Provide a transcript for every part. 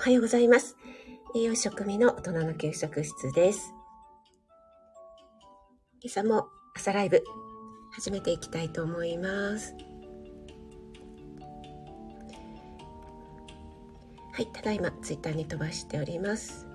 おはようございます。栄養食味の大人の給食室です。今朝も朝ライブ始めていきたいと思います。はい、ただいまツイッターに飛ばしております。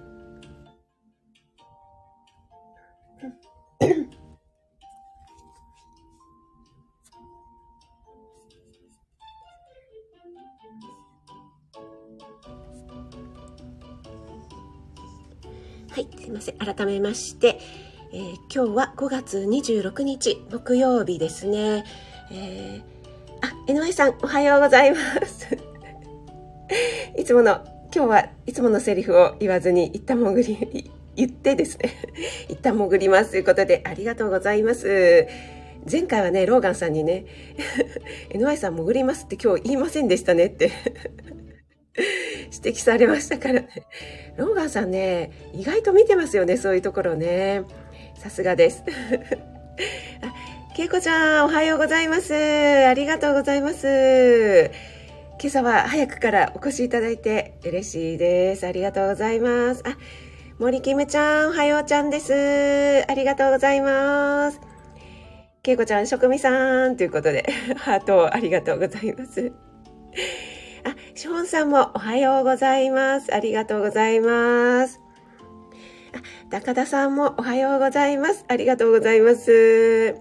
改めまして、えー、今日は5月26日木曜日ですね。えー、あ、NY さん、おはようございます。いつもの、今日はいつものセリフを言わずに、一旦潜り、言ってですね、一旦潜りますということで、ありがとうございます。前回はね、ローガンさんにね、NY さん潜りますって今日言いませんでしたねって指摘されましたからね。ローガンさんね、意外と見てますよね、そういうところね。さすがです。あ、けいこちゃん、おはようございます。ありがとうございます。今朝は早くからお越しいただいて嬉しいです。ありがとうございます。あ、森キムちゃん、おはようちゃんです。ありがとうございます。けいこちゃん、職味さんということで、ハートありがとうございます。ショーンさんもおはようございます。ありがとうございます。あ、高田さんもおはようございます。ありがとうございます。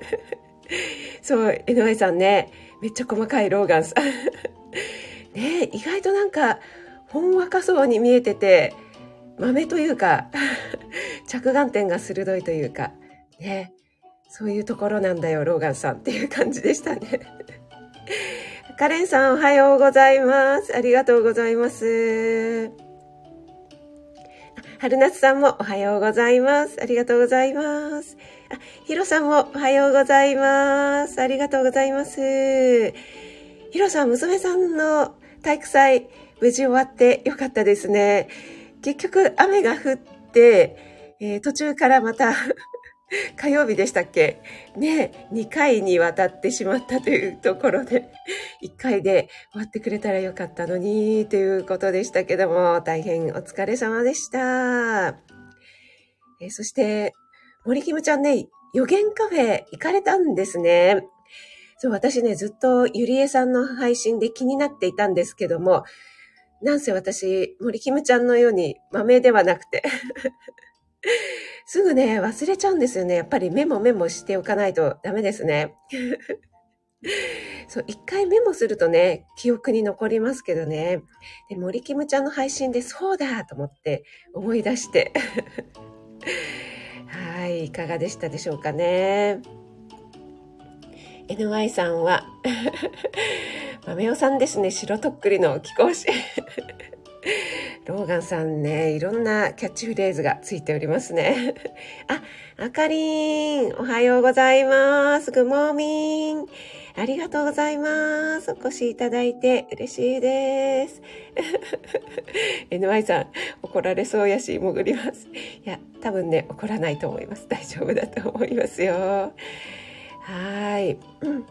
そう、江上さんね、めっちゃ細かいローガンさん。ね意外となんか、ほんわかそうに見えてて、豆というか、着眼点が鋭いというか、ね、そういうところなんだよ、ローガンさんっていう感じでしたね。カレンさんおはようございます。ありがとうございます。春夏さんもおはようございます。ありがとうございます。あ、ヒロさんもおはようございます。ありがとうございます。ヒロさん、娘さんの体育祭、無事終わってよかったですね。結局、雨が降って、えー、途中からまた 火曜日でしたっけ？ね、2回にわたってしまったというところで、1回で終わってくれたらよかったのに、ということでしたけども、大変お疲れ様でした。えそして、森キムちゃんね、予言カフェ行かれたんですね。そう、私ね、ずっとゆりえさんの配信で気になっていたんですけども、なんせ私、森キムちゃんのように豆ではなくてすぐね、忘れちゃうんですよね。やっぱりメモメモしておかないとダメですね。そう、一回メモするとね、記憶に残りますけどね。で、森キムちゃんの配信でそうだと思って思い出して。はい、いかがでしたでしょうかね。NY さんは、豆尾さんですね、白とっくりの貴公子。ローガンさんね、いろんなキャッチフレーズがついておりますね。あ、あかりん、おはようございます。グモーミン。ありがとうございます。お越しいただいて嬉しいです。NY さん、怒られそうやし、潜ります。いや、多分ね、怒らないと思います。大丈夫だと思いますよ。はい。うん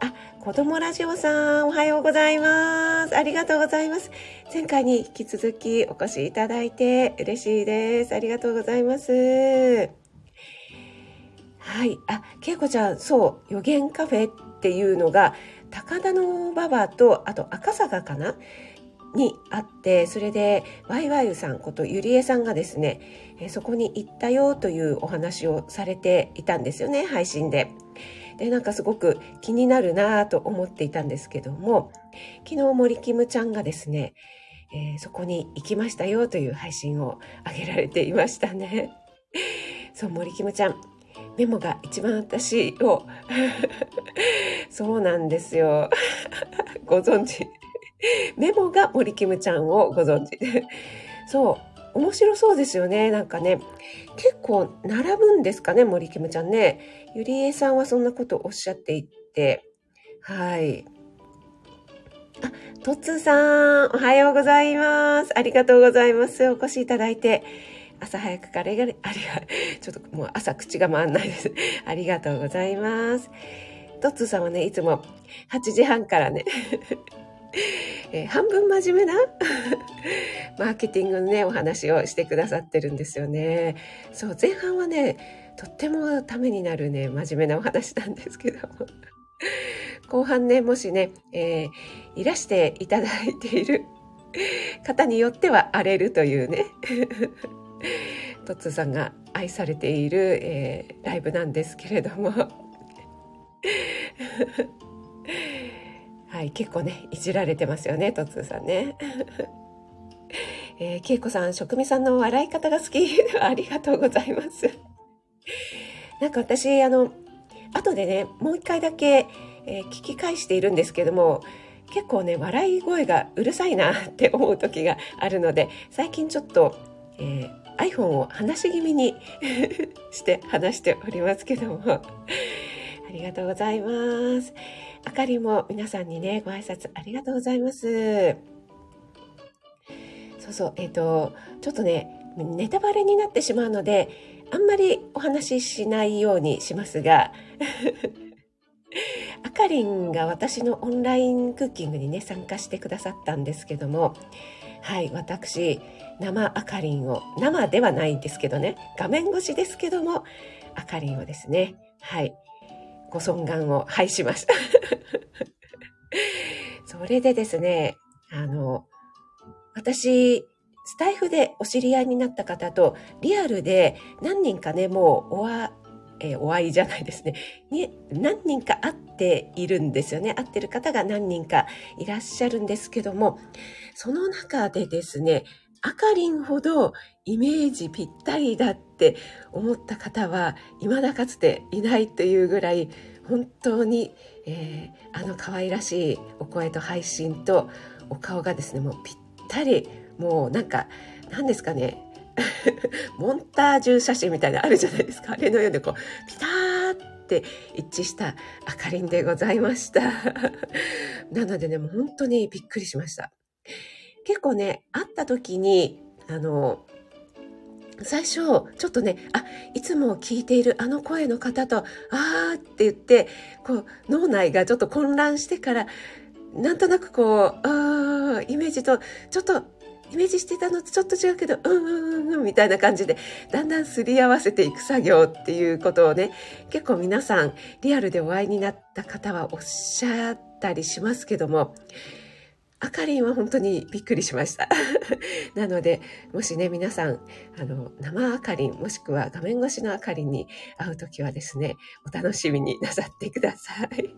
あ、子供ラジオさん、おはようございます。ありがとうございます。前回に引き続きお越しいただいて嬉しいです。ありがとうございます。はい。あ、けいこちゃん、そう、予言カフェっていうのが、高田の馬場と、あと赤坂かな？にあって、それで、ワイワイさんことゆりえさんがですね、えそこに行ったよというお話をされていたんですよね、配信で。でなんかすごく気になるなと思っていたんですけども昨日森キムちゃんがですね、えー、そこに行きましたよという配信を上げられていましたね。そう森キムちゃんメモが一番私を そうなんですよ。ご存知。メモが森キムちゃんをご存知。そう面白そうですよね。なんかね、結構並ぶんですかね、森キムちゃんね。ゆりえさんはそんなことおっしゃっていて。はい。あ、とつさん、おはようございます。ありがとうございます。お越しいただいて。朝早くからありが、ちょっともう朝口が回んないです。ありがとうございます。トッツーさんはね、いつも8時半からねえー、半分真面目な マーケティングのね、お話をしてくださってるんですよね。そう、前半はね、とってもためになるね、真面目なお話なんですけども。後半ね、もしね、えー、いらしていただいている 方によっては荒れるというね、トッツーさんが愛されている、えー、ライブなんですけれどもはい、結構ね、いじられてますよね、トッツーさんね。えー、恵子さん、職味さんの笑い方が好き。ありがとうございます。なんか私、あの、後でね、もう一回だけ、えー、聞き返しているんですけども、結構ね、笑い声がうるさいな って思う時があるので、最近ちょっと、えー、iPhone を話し気味にして話しておりますけども、ありがとうございます。あかりも皆さんにね、ご挨拶ありがとうございます。そうそう、えっ、ー、と、ちょっとね、ネタバレになってしまうので、あんまりお話ししないようにしますが、あかりんが私のオンラインクッキングにね、参加してくださったんですけども、はい、私、生あかりんを、生ではないんですけどね、画面越しですけども、あかりんをですね、はい、ご尊願を拝しました。それでですね、あの、私、スタイフでお知り合いになった方と、リアルで何人かね、もうおわ、えー、お会いじゃないですね。に、何人か会っているんですよね。会ってる方が何人かいらっしゃるんですけども、その中でですね、あかりんほどイメージぴったりだって思った方は、未だかつていないというぐらい、本当に、えー、あの可愛らしいお声と配信とお顔がですね、もうぴったりもうなんか何ですかね。モンタージュ写真みたいなあるじゃないですか。あれのようにこうピターって一致したあかりんでございました。なのでねもう本当にびっくりしました。結構ね会った時にあの最初、ちょっとね、あ、いつも聞いているあの声の方と、あーって言って、こう、脳内がちょっと混乱してから、なんとなくこう、あイメージとちょっとイメージしてたのとちょっと違うけど、うんうんうんみたいな感じで、だんだんすり合わせていく作業っていうことをね、結構皆さん、リアルでお会いになった方はおっしゃったりしますけども、あかりんは本当にびっくりしました。なので、もしね、皆さん、あの、生あかりん、もしくは画面越しのあかりんに会うときはですね、お楽しみになさってください。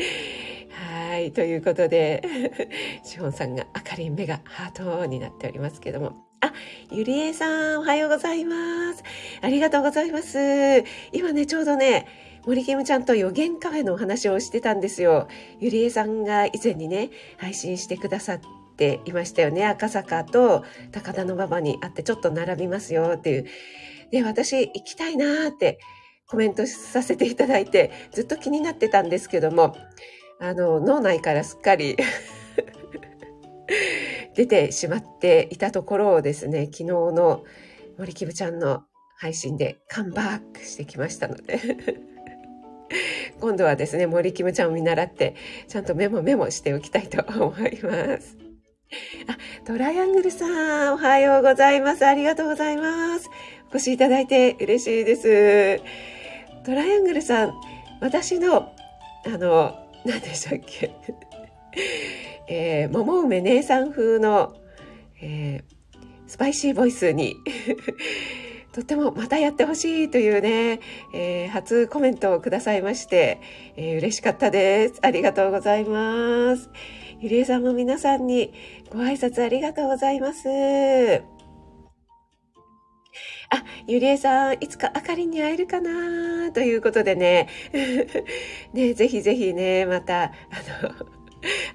はい。ということで、シオンさんが明るい目がハートになっておりますけども。あ、ゆりえさん、おはようございます。ありがとうございます。今ね、ちょうどね、森キムちゃんと予言カフェのお話をしてたんですよ。ゆりえさんが以前にね、配信してくださっていましたよね。赤坂と高田の馬場にあってちょっと並びますよっていう。で、私行きたいなーってコメントさせていただいて、ずっと気になってたんですけども、あの、脳内からすっかり 出てしまっていたところをですね、昨日の森キムちゃんの配信でカンバックしてきましたので 今度はですね、森キムちゃんを見習って、ちゃんとメモメモしておきたいと思います。あ、トライアングルさん、おはようございます。ありがとうございます。お越しいただいて嬉しいです。トライアングルさん、私の、あの、何でしたっけ？えー、桃梅姉さん風の、えー、スパイシーボイスに とってもまたやってほしいというね、えー、初コメントをくださいまして、えー、嬉しかったです。ありがとうございます。ゆりえさんも皆さんにご挨拶ありがとうございます。あ、ゆりえさん、いつかあかりに会えるかな？ということでね。ね、ぜひぜひね、また、あの、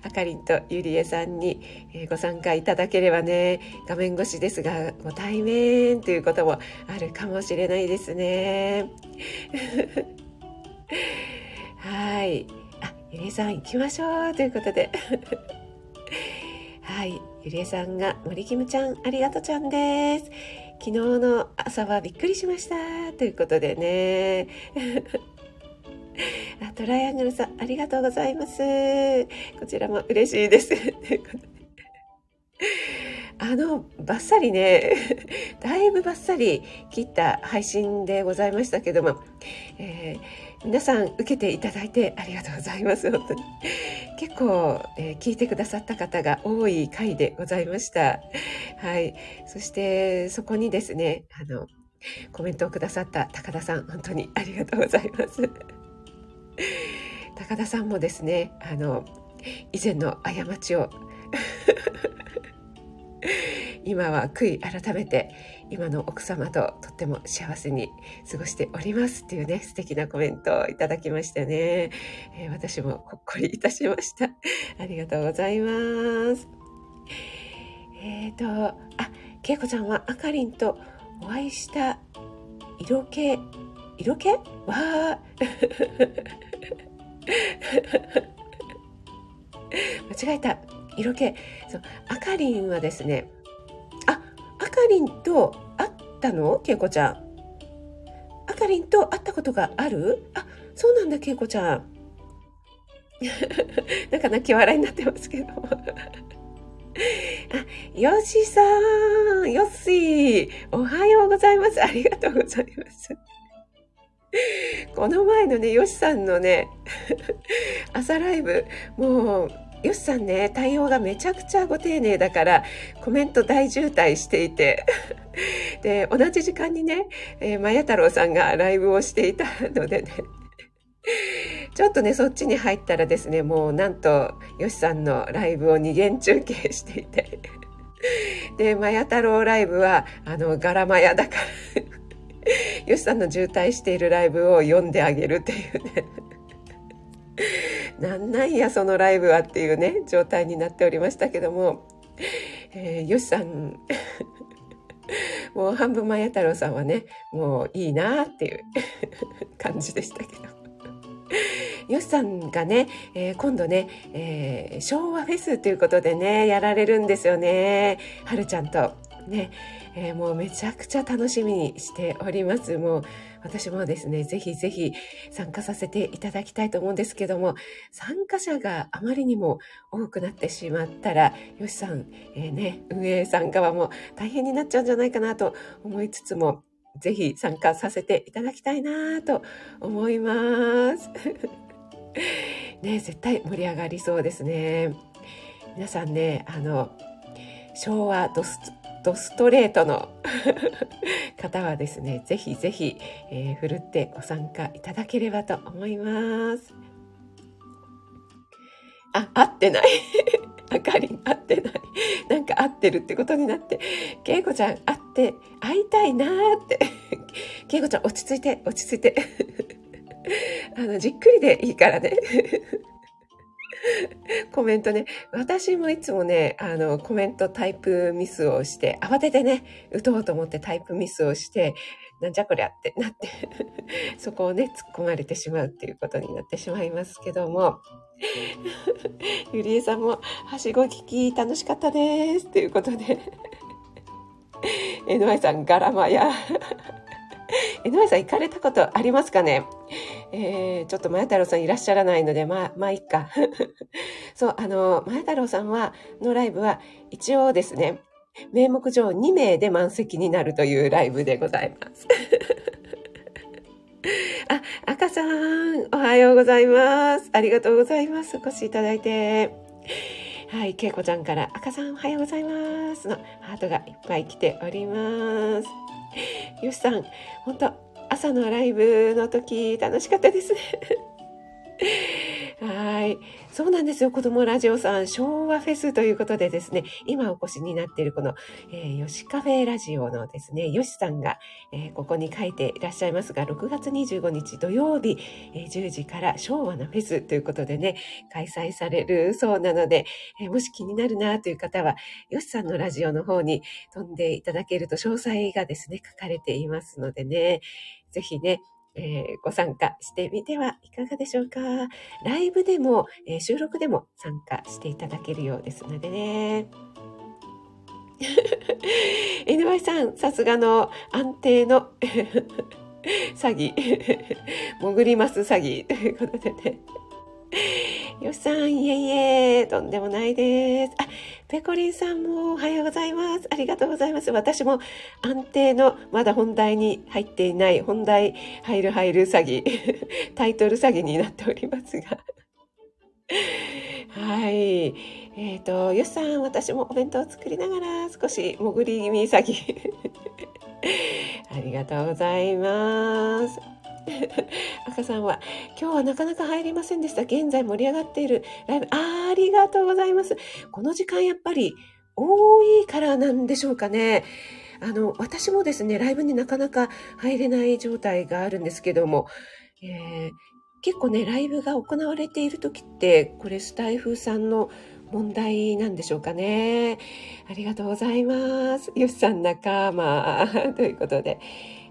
あかりんとゆりえさんにご参加いただければね、画面越しですが、ご対面ということもあるかもしれないですね。はい。あ、ゆりえさん行きましょうということで。はい。ゆりえさんが森キムちゃん、ありがとちゃんです。昨日の朝はびっくりしましたということでねあトライアングルさん、ありがとうございます。こちらも嬉しいです。あの、バッサリね、だいぶバッサリ切った配信でございましたけども、えー、皆さん受けていただいてありがとうございます。本当に。結構、えー、聞いてくださった方が多い回でございました。はい。そして、そこにですね、あの、コメントをくださった高田さん、本当にありがとうございます。高田さんもですね、あの、以前の過ちを 今は悔い改めて今の奥様ととっても幸せに過ごしておりますっていうね素敵なコメントをいただきましたね、えー、私もほっこりいたしました。ありがとうございます。えっ、ー、とあけいこちゃんはあかりんとお会いした色気色気？わあ。間違えた。色気。そうあかりんはですね。ああかりんと会ったの？けいこちゃん。あかりんと会ったことがある？あそうなんだけいこちゃん。なんか泣き笑いになってますけど。あ、よしさん、よっしー、おはようございます。ありがとうございます。この前のね、よしさんのね、朝ライブ、もう、よしさんね、対応がめちゃくちゃご丁寧だから、コメント大渋滞していて、で、同じ時間にね、えー、まや太郎さんがライブをしていたのでね、ちょっとね、そっちに入ったらですね、もうなんと、よしさんのライブを二元中継していて、で、まや太郎ライブは、あの、ガラマヤだから よしさんの渋滞しているライブを読んであげるっていうね なんなんやそのライブはっていうね状態になっておりましたけども、えー、よしさん もう半分前太郎さんはねもういいなっていう感じでしたけど。よしさんがね、えー、今度ね、えー、昭和フェスということでね、やられるんですよね。はるちゃんと。ね、えー、もうめちゃくちゃ楽しみにしております。もう私もですね、ぜひぜひ参加させていただきたいと思うんですけども、参加者があまりにも多くなってしまったら、よしさん、えー、ね、運営さん側も大変になっちゃうんじゃないかなと思いつつも、ぜひ参加させていただきたいなと思います。ね、絶対盛り上がりそうですね。皆さんね、あの、昭和ドスドストレートの 方はですね、ぜひぜひ、えー、ふるってご参加いただければと思います。あ、合ってない。あかりん、合ってない。なんか合ってるってことになって、けいこちゃん、会って、会いたいなーって。けいこちゃん、落ち着いて、落ち着いて。あの、じっくりでいいからね。コメントね。私もいつもね、あの、コメントタイプミスをして、慌ててね、打とうと思ってタイプミスをして、なんじゃこりゃってなって そこをね、突っ込まれてしまうっていうことになってしまいますけども、ゆりえさんも、はしご聞き楽しかったです。ということで NY さん、ガラマや。NY さん行かれたことありますかね？えー、ちょっと前太郎さんいらっしゃらないので、まあ、まあ、いっか。そう、あの、前太郎さんは、のライブは、一応ですね、名目上2名で満席になるというライブでございます。あ、赤さん、おはようございます。ありがとうございます。お越しいただいて。はい、けいこちゃんから、赤さんおはようございますのハートがいっぱい来ております。よしさん、本当朝のライブの時楽しかったですね。はい。そうなんですよ。子供ラジオさん、昭和フェスということでですね、今お越しになっているこの、えー、ヨシカフェラジオのですね、ヨシさんが、えー、ここに書いていらっしゃいますが、6月25日土曜日、えー、10時から昭和のフェスということでね、開催されるそうなので、えー、もし気になるなという方は、ヨシさんのラジオの方に飛んでいただけると詳細がですね、書かれていますのでね、ぜひね、えー、ご参加してみてはいかがでしょうか。ライブでも、えー、収録でも参加していただけるようですのでね。NY さん、さすがの安定の 詐欺。潜ります詐欺。ということでね。よしさん、いえいえ、とんでもないです。あ、ペコリンさんもおはようございます。ありがとうございます。私も安定の、まだ本題に入っていない、本題入る入る詐欺、タイトル詐欺になっておりますが。はい。えっ、ー、と、よしさん、私もお弁当を作りながら少し潜り気味詐欺。ありがとうございます。赤さんは、今日はなかなか入りませんでした。現在盛り上がっているライブ、あありがとうございます。この時間やっぱり多いからなんでしょうかね。あの、私もですね、ライブになかなか入れない状態があるんですけども、えー、結構ね、ライブが行われている時って、これスタイフさんの問題なんでしょうかね。ありがとうございます。よしさん仲間 ということで。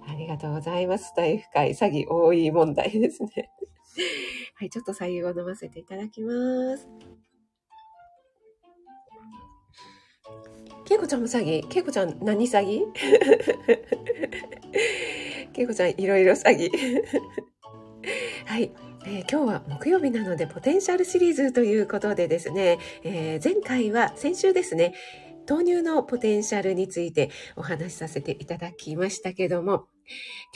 ありがとうございます。大深い詐欺多い問題ですね。はい、ちょっと左右を飲ませていただきます。けいこちゃんも詐欺？けいこちゃん何詐欺？けいこちゃんいろいろ詐欺 はい、えー、今日は木曜日なのでポテンシャルシリーズということでですね、えー、前回は先週ですね、豆乳のポテンシャルについてお話しさせていただきましたけども、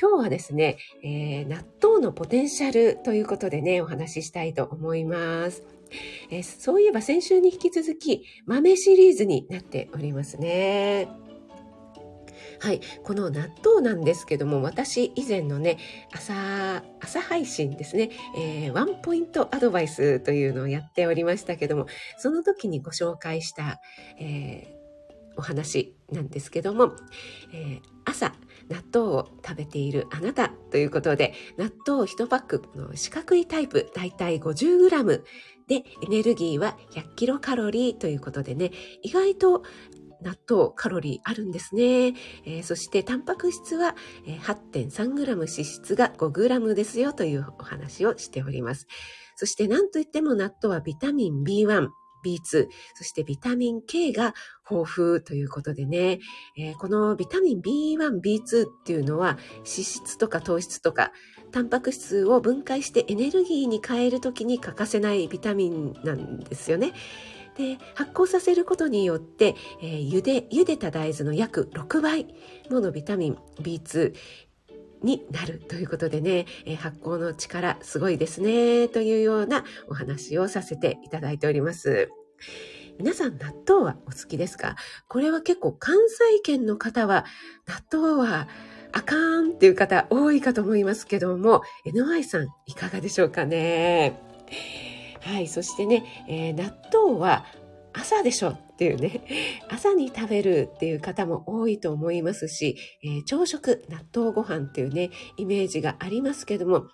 今日はですね、えー、納豆のポテンシャルということでね、お話ししたいと思います。えー、そういえば先週に引き続き豆シリーズになっておりますね。はい。この納豆なんですけども、私以前のね、朝、朝配信ですね、えー、ワンポイントアドバイスというのをやっておりましたけども、その時にご紹介した、えー、お話なんですけども、えー、朝、納豆を食べているあなたということで、納豆1パックの四角いタイプ、だいたい 50g で、エネルギーは100キロカロリーということでね、意外と納豆カロリーあるんですね。えー、そしてタンパク質は 8.3g 脂質が 5g ですよというお話をしております。そして何といっても納豆はビタミン B1、B2、そしてビタミン K が豊富ということでね、えー、このビタミン B1、B2 っていうのは脂質とか糖質とかタンパク質を分解してエネルギーに変えるときに欠かせないビタミンなんですよね。で発酵させることによって、えー、茹で茹でた大豆の約6倍ものビタミン B2 になるということでね、えー、発酵の力すごいですねというようなお話をさせていただいております。皆さん納豆はお好きですか？これは結構関西圏の方は納豆はあかんっていう方多いかと思いますけども NY さんいかがでしょうかね？はいそしてね、えー、納豆は朝でしょっていうね、朝に食べるっていう方も多いと思いますし、えー、朝食、納豆ご飯っていうね、イメージがありますけども、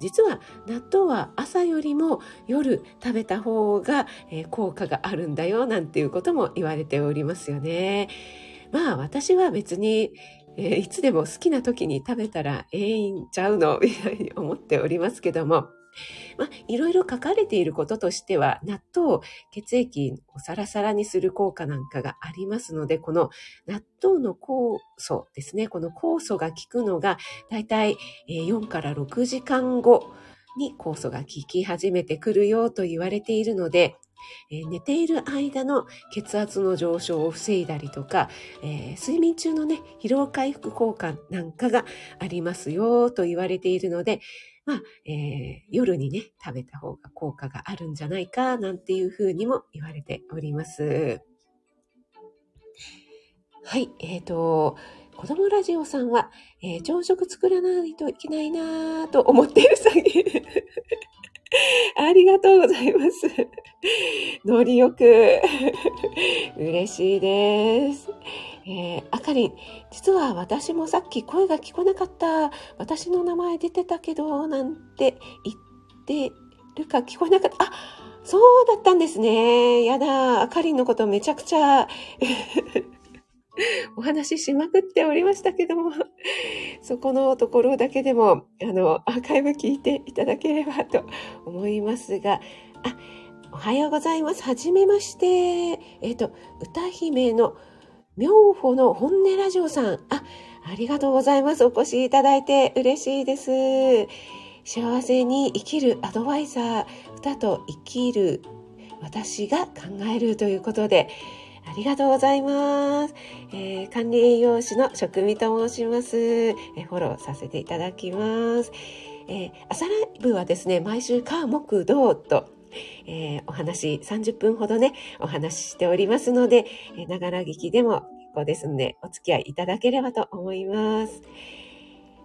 実は納豆は朝よりも夜食べた方が、えー、効果があるんだよなんていうことも言われておりますよね。まあ私は別にえー、いつでも好きな時に食べたらええんちゃうのみたいに思っておりますけども、まあ、いろいろ書かれていることとしては、納豆、血液をサラサラにする効果なんかがありますので、この納豆の酵素ですね、この酵素が効くのが、だいたい4から6時間後に酵素が効き始めてくるよと言われているので、寝ている間の血圧の上昇を防いだりとか、えー、睡眠中のね、疲労回復効果なんかがありますよと言われているので、まあ、えー、夜にね、食べた方が効果があるんじゃないか、なんていうふうにも言われております。はい、えっ、ー、と、子供ラジオさんは、えー、朝食作らないといけないなと思っている詐欺。ありがとうございます。ノリよく。嬉しいです。えー、あかりん、実は私もさっき声が聞こなかった。私の名前出てたけど、なんて言ってるか聞こえなかった。あ、そうだったんですね。やだ、あかりんのことめちゃくちゃお話ししまくっておりましたけども、そこのところだけでも、あの、アーカイブ聞いていただければと思いますが、あ、おはようございます。はじめまして。えっ、ー、と、歌姫の妙法の本音ラジオさん。あ、ありがとうございます。お越しいただいて嬉しいです。幸せに生きるアドバイザー、歌と生きる私が考えるということで、ありがとうございます。えー、管理栄養士の職味と申します、えー、フォローさせていただきます。えー、朝ライブはですね、毎週火木土と、えー、お話30分ほどね、お話ししておりますので、ながら聞きでも結構ですので、お付き合いいただければと思います。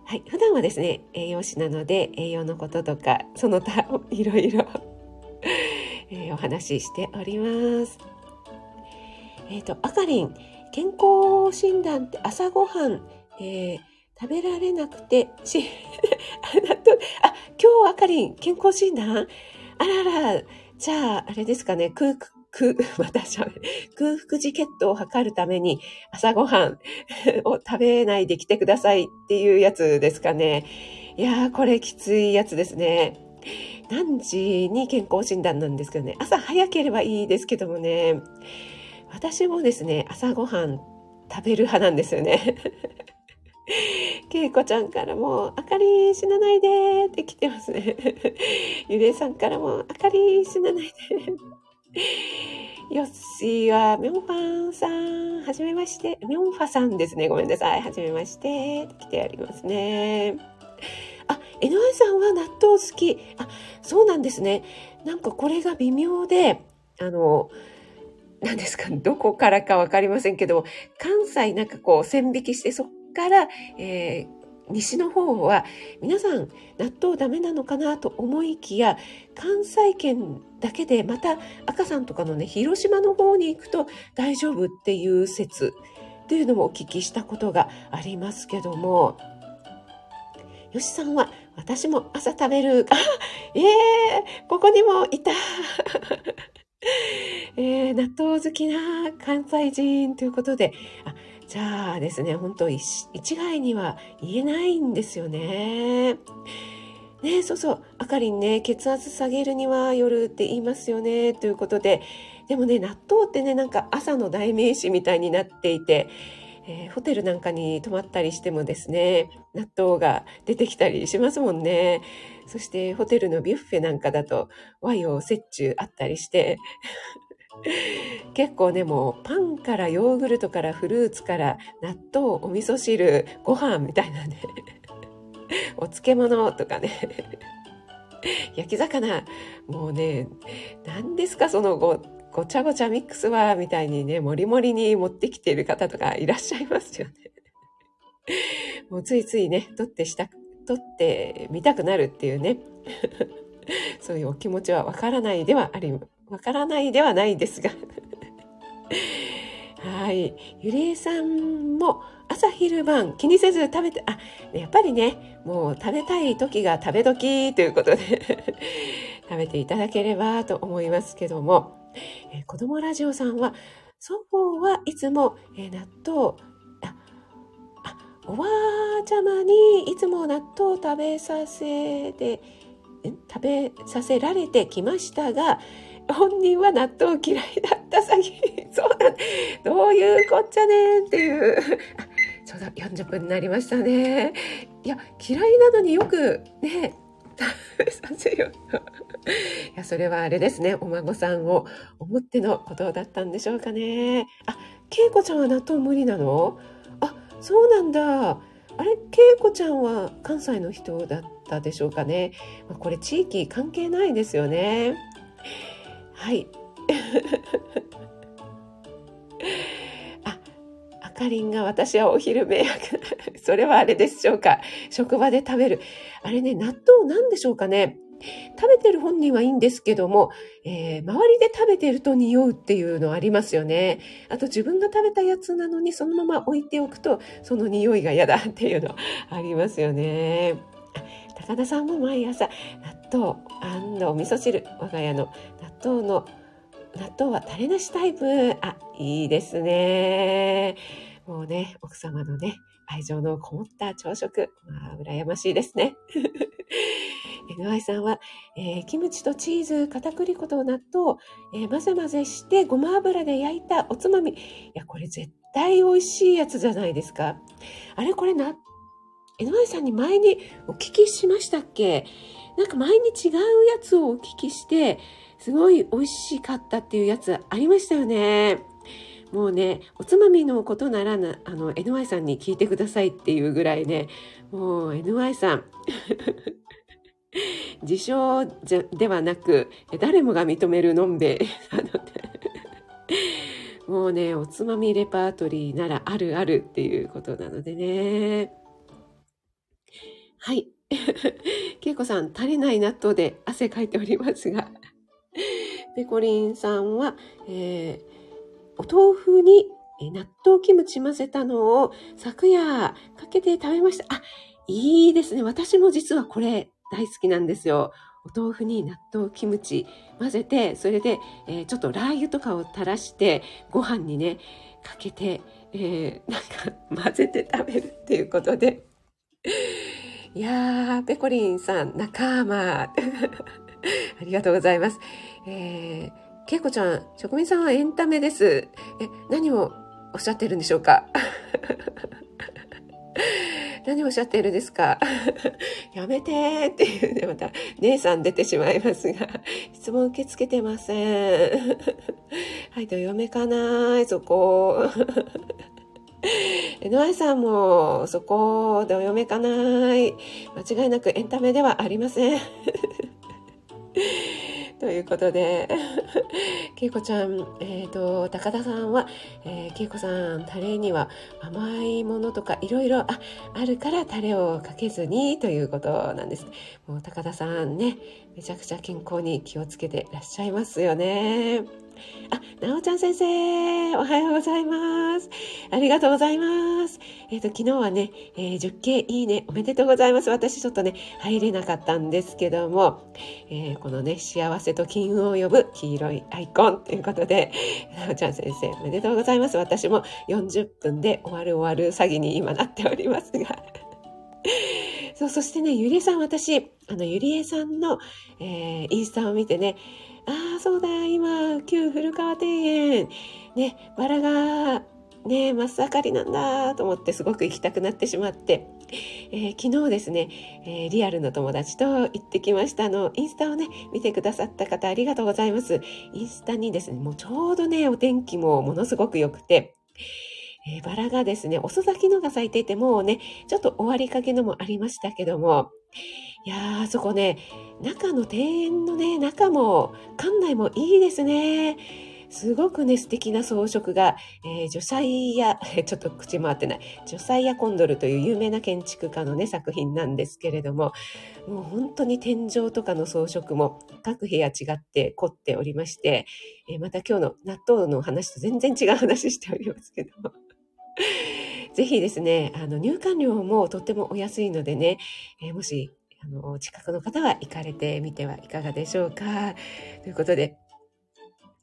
はい。普段はですね、栄養士なので、栄養のこととか、その他、いろいろ え、お話ししております。えっ、ー、と、あかりん、健康診断って朝ごはん、えー、食べられなくて、し、あ、納豆、あ、今日あかりん、健康診断？あらら、じゃあ、あれですかね、空、空、私は、空腹時血糖を測るために朝ごはん を食べないで来てくださいっていうやつですかね。いやー、これきついやつですね。何時に健康診断なんですけどね、朝早ければいいですけどもね、私もですね、朝ごはん食べる派なんですよね。けいこちゃんからも、あかり死なないでって来てますね。ゆれいさんからも、あかり死なないで。よっしーは、みょんファンさん、はじめまして。みょんファさんですね。ごめんなさい。はじめまして。って来てありますね。あ、井上さんは納豆好き。あ、そうなんですね。なんかこれが微妙で、あの、何ですか、どこからかわかりませんけど、関西なんかこう線引きして、そっから、えー、西の方は皆さん納豆ダメなのかなと思いきや関西圏だけでまた赤さんとかのね広島の方に行くと大丈夫っていう説っていうのもお聞きしたことがありますけども。よしさんは私も朝食べる。あ ええ、ここにもいた。えー、納豆好きな関西人ということで、あじゃあですね、本当一概には言えないんですよね。ねそうそう、あかりんね、血圧下げるには夜って言いますよね、ということで、でもね、納豆ってね、なんか朝の代名詞みたいになっていて、えー、ホテルなんかに泊まったりしてもですね、納豆が出てきたりしますもんね。そしてホテルのビュッフェなんかだと和洋折衷あったりして、結構ね、もうパンからヨーグルトからフルーツから納豆、お味噌汁、ご飯みたいなね、お漬物とかね、焼き魚、もうね、何ですかそのごごちゃごちゃミックスは、みたいにね、もりもりに持ってきている方とかいらっしゃいますよね。もうついついね、取ってした、取ってみたくなるっていうね。そういうお気持ちはわからないではあり、わからないではないですが。はい。ゆりえさんも朝昼晩気にせず食べて、あ、やっぱりね、もう食べたい時が食べ時ということで 食べていただければと思いますけども、えー、子供ラジオさんは、祖母はいつも、えー、納豆、あ、あ、おばあちゃまにいつも納豆を食べさせて、食べさせられてきましたが、本人は納豆嫌いだった詐欺。そうだ、どういうこっちゃねんっていう。そうだ、40分になりましたね。いや、嫌いなのによくね、食べさせよう。いや、それはあれですね。お孫さんを思ってのことだったんでしょうかね。あ、けいこちゃんは納豆無理なの？あ、そうなんだ。あれ、けいこちゃんは関西の人だったでしょうかね。まこれ地域関係ないですよね。はい。あかりんが私はお昼迷惑。それはあれでしょうか。職場で食べる。あれね、納豆なんでしょうかね。食べてる本人はいいんですけども、えー、周りで食べてると匂うっていうのありますよね。あと自分が食べたやつなのにそのまま置いておくと、その匂いが嫌だっていうのありますよね。高田さんも毎朝納豆お味噌汁、我が家の納豆の納豆はタレなしタイプ。あ、いいですね。もうね、奥様のね、愛情のこもった朝食。まあ、羨ましいですね。NY さんは、えー、キムチとチーズ、片栗粉と納豆、えー、混ぜ混ぜしてごま油で焼いたおつまみ。いや、これ絶対美味しいやつじゃないですか。あれこれな、江上さんに前にお聞きしましたっけ？なんか前に違うやつをお聞きして、すごい美味しかったっていうやつありましたよね。もうね、おつまみのことならな、あの、NY さんに聞いてくださいっていうぐらいね、もう NY さん、自称じゃではなく、誰もが認めるのんべえ なので、もうね、おつまみレパートリーならあるあるっていうことなのでね。はい。けいこさん、足りない納豆で汗かいておりますが、ペコリンさんは、えーお豆腐に納豆キムチ混ぜたのを昨夜かけて食べました。あ、いいですね。私も実はこれ大好きなんですよ。お豆腐に納豆キムチ混ぜて、それで、えー、ちょっとラー油とかを垂らして、ご飯にね、かけて、えー、なんか混ぜて食べるっていうことで。いやー、ペコリンさん、仲間。ありがとうございます。えーけいこちゃん、職人さんはエンタメです。え、何をおっしゃってるんでしょうか？何をおっしゃってるんですか？やめてーっていうね、また、姉さん出てしまいますが、質問受け付けてません。はい、どよめかなーい、そこ。ノアさんも、そこ、どよめかない。間違いなくエンタメではありません。ということで、けいこちゃん、えっ、ー、と、高田さんは、えー、けいこさん、タレには甘いものとかいろいろあるからタレをかけずにということなんです。もう高田さんね、めちゃくちゃ健康に気をつけてらっしゃいますよね。あ、なおちゃん先生、おはようございます。ありがとうございます。えっ、ー、と、昨日はね、えー、10K いいね、おめでとうございます。私ちょっとね、入れなかったんですけども、えー、このね、幸せと金運を呼ぶ黄色いアイコンということで、なおちゃん先生、おめでとうございます。私も40分で終わる終わる詐欺に今なっておりますが。そう、そしてね、ゆりえさん、私、あの、ゆりえさんの、えー、インスタを見てね、ああ、そうだ、今、旧古川庭園、ね、バラが、ね、真っ盛りなんだと思ってすごく行きたくなってしまって、えー、昨日ですね、えー、リアルの友達と行ってきました。あの、インスタをね、見てくださった方ありがとうございます。インスタにですね、もうちょうどね、お天気もものすごく良くて、えー、バラがですね、遅咲きのが咲いていて、もうね、ちょっと終わりかけのもありましたけども、いやー、そこね、中の庭園のね、中も、館内もいいですね。すごくね、素敵な装飾が、えー、ジョサイヤ、ちょっと口回ってない、ジョサイヤ・コンドルという有名な建築家のね、作品なんですけれども、もう本当に天井とかの装飾も各部屋違って凝っておりまして、えー、また今日の納豆の話と全然違う話しておりますけども。ぜひですね、あの、入館料もとってもお安いのでね、えー、もし、あの、近くの方は行かれてみてはいかがでしょうか。ということで、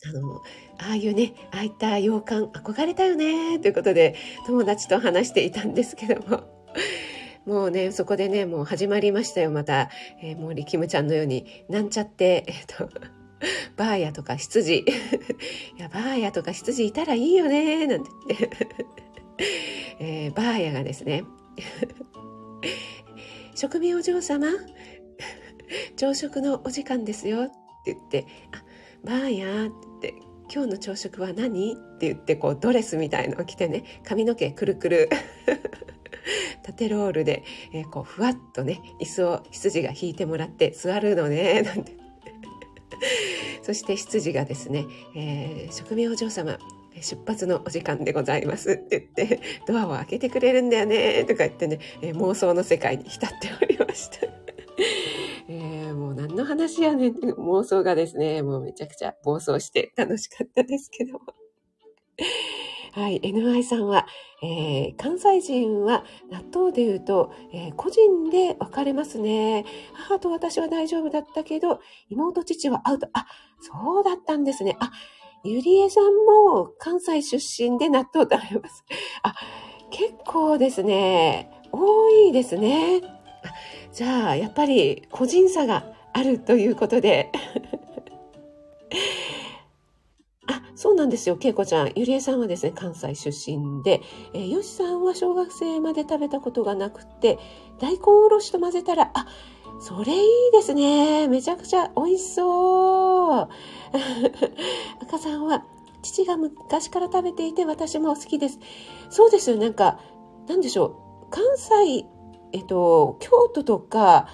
あの、ああいうね、ああいった洋館憧れたよね、ということで、友達と話していたんですけども、もうね、そこでね、もう始まりましたよ、また。えー、もうリキムちゃんのように、なんちゃって、えっ、ー、と、バーヤとか羊。いや、バーヤとか羊いたらいいよね、なんて言って。えー、バーヤがですね、食味お嬢様、朝食のお時間ですよって言って、あ、バーヤって言って、今日の朝食は何？って言って、こうドレスみたいのを着てね、髪の毛くるくる。縦ロールで、えー、こうふわっとね椅子を羊が引いてもらって座るのねなんてそして羊がですね、えー、食味お嬢様出発のお時間でございますって言って、ドアを開けてくれるんだよねとか言ってね、妄想の世界に浸っておりました。えー、もう何の話やねん妄想がですね、もうめちゃくちゃ暴走して楽しかったですけども。はい、NI さんは、えー、関西人は納豆で言うと、えー、個人で分かれますね。母と私は大丈夫だったけど、妹父はアウト。あ、そうだったんですね。あ、ゆりえさんも関西出身で納豆食べます。あ、結構ですね、多いですね。じゃあ、やっぱり個人差があるということで。あ、そうなんですよ、けいこちゃん。ゆりえさんはですね、関西出身で、えー、よしさんは小学生まで食べたことがなくて、大根おろしと混ぜたら、あ、それいいですね。めちゃくちゃ美味しそう。赤さんは、父が昔から食べていて私も好きです。そうですよ。なんか、なんでしょう。関西、えっと、京都とか、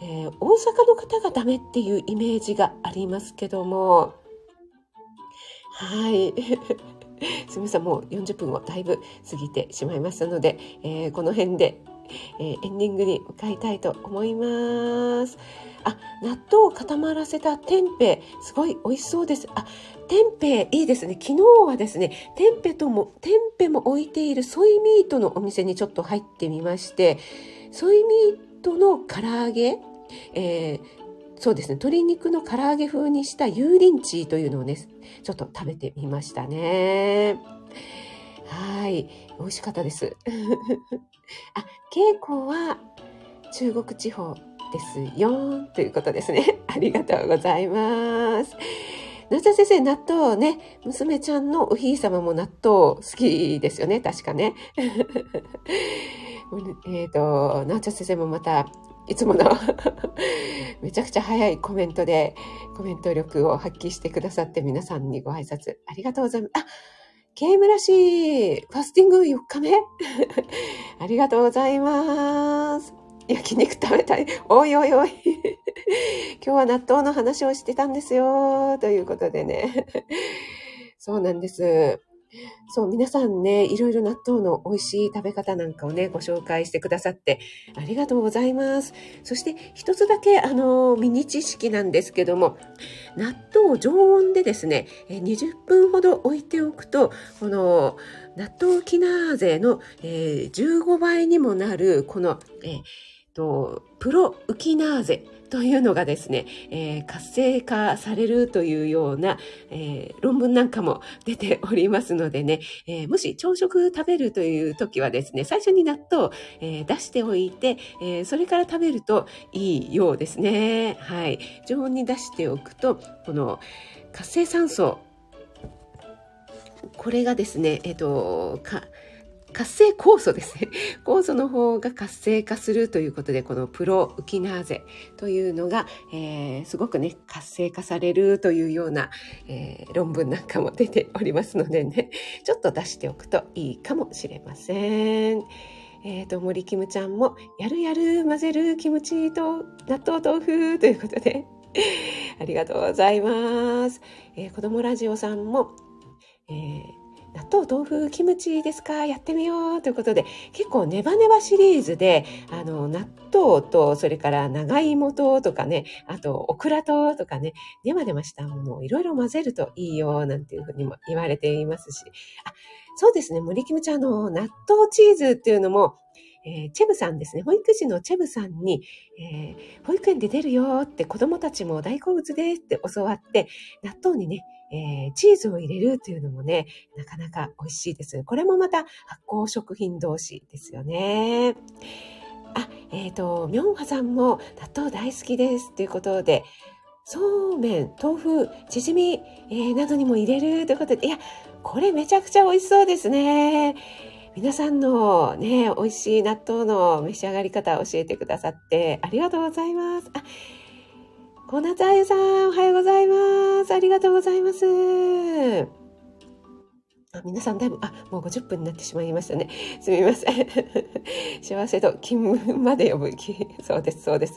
えー、大阪の方がダメっていうイメージがありますけども、はい。すみません、もう40分をだいぶ過ぎてしまいましたので、えー、この辺で、えー、エンディングに向かいたいと思います。あ、納豆を固まらせた天平、すごい美味しそうです。あ、天平いいですね。昨日はですね、天平とも、天平も置いているソイミートのお店にちょっと入ってみまして、ソイミートの唐揚げ、えー、そうですね、鶏肉の唐揚げ風にした油淋鶏というのをね、ちょっと食べてみましたね。はい、美味しかったです。あ、稽古は中国地方ですよということですね。ありがとうございます。なちゃ先生、納豆ね、娘ちゃんのおひい様も納豆好きですよね、確かね。えっと、なちゃん先生もまた、いつもの めちゃくちゃ早いコメントで、コメント力を発揮してくださって皆さんにご挨拶ありがとうございます。あ、ケームらしい、ファスティング4日目？ありがとうございます。焼肉食べたい。おいおいおい。今日は納豆の話をしてたんですよ。ということでね。そうなんです。そう、皆さんね、いろいろ納豆の美味しい食べ方なんかをね、ご紹介してくださってありがとうございます。そして一つだけ、あの、ミニ知識なんですけども、納豆を常温でですね、20分ほど置いておくと、この納豆キナーゼの、えー、15倍にもなる、この、えーと、プロウキナーゼというのがですね、えー、活性化されるというような、えー、論文なんかも出ておりますのでね、えー、もし朝食食べるという時はですね、最初に納豆を、え出しておいて、えそれから食べるといいようですね。はい。常温に出しておくと、この活性酸素、これがですね、えっ、と、か、活性酵素ですね。酵素の方が活性化するということで、このプロウキナーゼというのが、えー、すごくね、活性化されるというような、えー、論文なんかも出ておりますのでね、ちょっと出しておくといいかもしれません。えっ、ー、と、森キムちゃんも、やるやる、混ぜる、キムチと納豆豆腐ということで、ありがとうございます。えー、子供ラジオさんも、えー納豆豆腐キムチですか？やってみようということで結構ネバネバシリーズであの納豆とそれから長芋ととかねあとオクラととかねネバネバしたものをいろいろ混ぜるといいよなんていうふうにも言われていますし。あそうですね。森キムちゃんの納豆チーズっていうのもえー、チェブさんですね、保育士のチェブさんに、えー、保育園で出るよって子供たちも大好物ですって教わって、納豆にね、えー、チーズを入れるっていうのもね、なかなか美味しいです。これもまた発酵食品同士ですよね。あ、えっ、ー、と、ミョンハさんも納豆大好きですということで、そうめん、豆腐、チヂミ、えー、などにも入れるということで、いや、これめちゃくちゃ美味しそうですね。皆さんのね、美味しい納豆の召し上がり方を教えてくださってありがとうございます。あコナタユさん、おはようございます。ありがとうございます。あ皆さんだいぶ、あ、もう50分になってしまいましたね。すみません。幸せと勤務まで呼ぶ。そうです、そうです。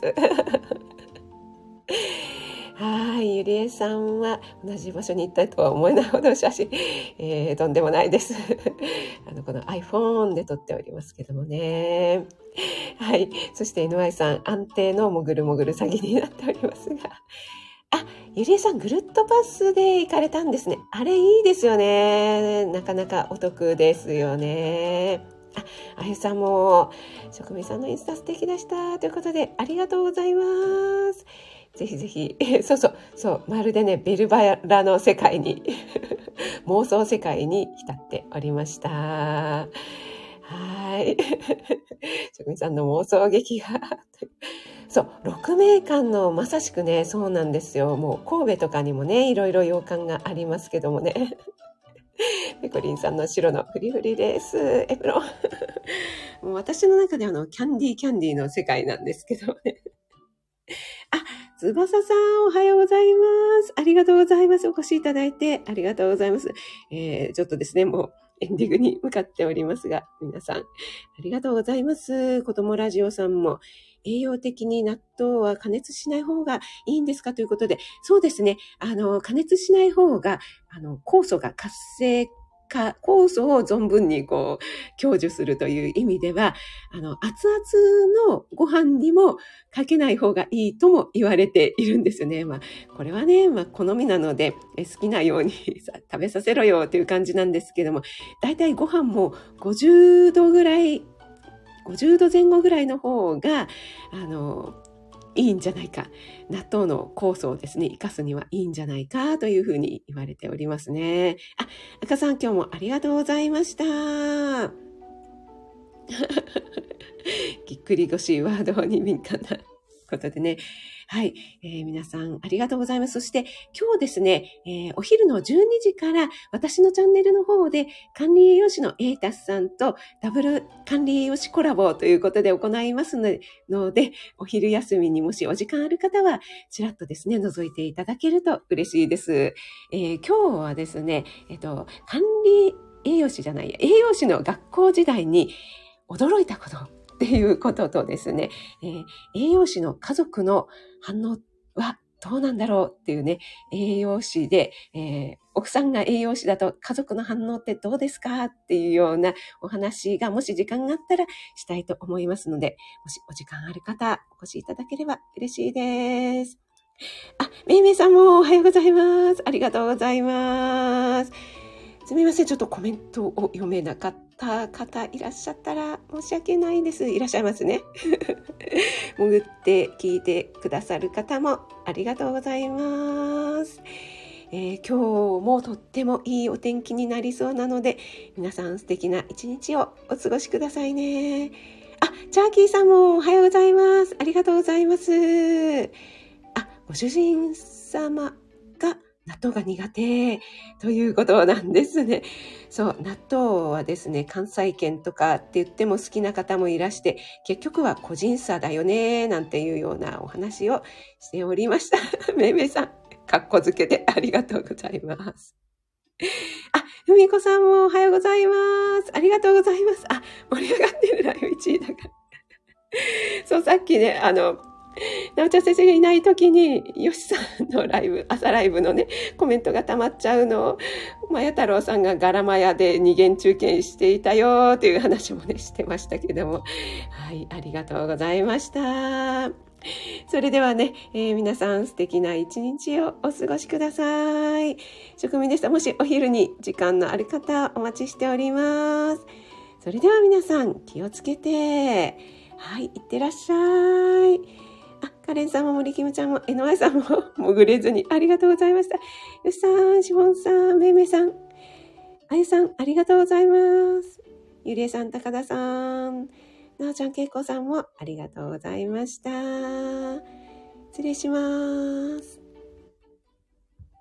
はい、ゆりえさんは同じ場所に行ったとは思えないほど写真、えー、とんでもないです。あの、この iPhone で撮っておりますけどもね。はい。そして NY さん、安定のもぐるもぐる詐欺になっておりますが。あ、ゆりえさん、ぐるっとパスで行かれたんですね。あれいいですよね。なかなかお得ですよね。あ、あゆさんも、職人さんのインスタ素敵でした。ということで、ありがとうございます。ぜひぜひ、そうそう、そう、まるでね、ベルバラの世界に 妄想世界に浸っておりました。はい。職人さんの妄想劇が。そう、6名館のまさしくね、そうなんですよ。もう神戸とかにもね、いろいろ洋館がありますけどもね。ペコリンさんの白のフリフリです。エプロン。もう私の中であの、キャンディーキャンディーの世界なんですけどね。翼さん、おはようございます。ありがとうございます。お越しいただいてありがとうございます。えー、ちょっとですね、もうエンディングに向かっておりますが、皆さん、ありがとうございます。子供ラジオさんも、栄養的に納豆は加熱しない方がいいんですかということで、そうですね。あの、加熱しない方が、あの、酵素が活性化、酵素を存分にこう、享受するという意味では、あの、熱々のご飯にもかけない方がいいとも言われているんですよね。まあ、これはね、まあ、好みなので、好きなように 食べさせろよという感じなんですけども、だいたいご飯も50度ぐらい50度前後ぐらいの方が、あの、いいんじゃないか。納豆の酵素をですね、生かすにはいいんじゃないかというふうに言われておりますね。あ、赤さん今日もありがとうございました。ぎっくり腰ワードに敏感なことでね。はい、えー、皆さんありがとうございます。そして今日ですね、えー、お昼の12時から私のチャンネルの方で管理栄養士のエイタスさんとダブル管理栄養士コラボということで行いますので、お昼休みにもしお時間ある方は、ちらっとですね、覗いていただけると嬉しいです。えー、今日はですね、えっと、管理栄養士じゃないや、栄養士の学校時代に驚いたことっていうこととですね、えー、栄養士の家族の反応はどうなんだろうっていうね、栄養士で、えー、奥さんが栄養士だと家族の反応ってどうですかっていうようなお話がもし時間があったらしたいと思いますので、もしお時間ある方お越しいただければ嬉しいです。あ、めいめいさんもおはようございます。ありがとうございます。すみません。ちょっとコメントを読めなかった方いらっしゃったら申し訳ないです。いらっしゃいますね。潜って聞いてくださる方もありがとうございます。えー、今日もとってもいいお天気になりそうなので、皆さん素敵な一日をお過ごしくださいね。あ、チャーキーさんもおはようございます。ありがとうございます。あ、ご主人様納豆が苦手ということなんですね。そう、納豆はですね、関西圏とかって言っても好きな方もいらして、結局は個人差だよね、なんていうようなお話をしておりました。めいめいさん、かっこづけてありがとうございます。あ、ふみこさんもおはようございます。ありがとうございます。あ、盛り上がってるライブ1位だから。そう、さっきね、あの、なおちゃん先生がいない時に、よしさんのライブ、朝ライブのね、コメントが溜まっちゃうのを、まや太郎さんがガラマヤで二元中継していたよという話もね、してましたけども。はい、ありがとうございました。それではね、えー、皆さん素敵な一日をお過ごしください。職人でした。もしお昼に時間のある方お待ちしております。それでは皆さん気をつけて、はい、いってらっしゃい。カレンさんも森キムちゃんも、NY さんも潜れずにありがとうございました。よしさん、シフォンさん、めいめいさん、あゆさん、ありがとうございます。ゆりえさん、高田さん、なおちゃん、けいこさんもありがとうございました。失礼します。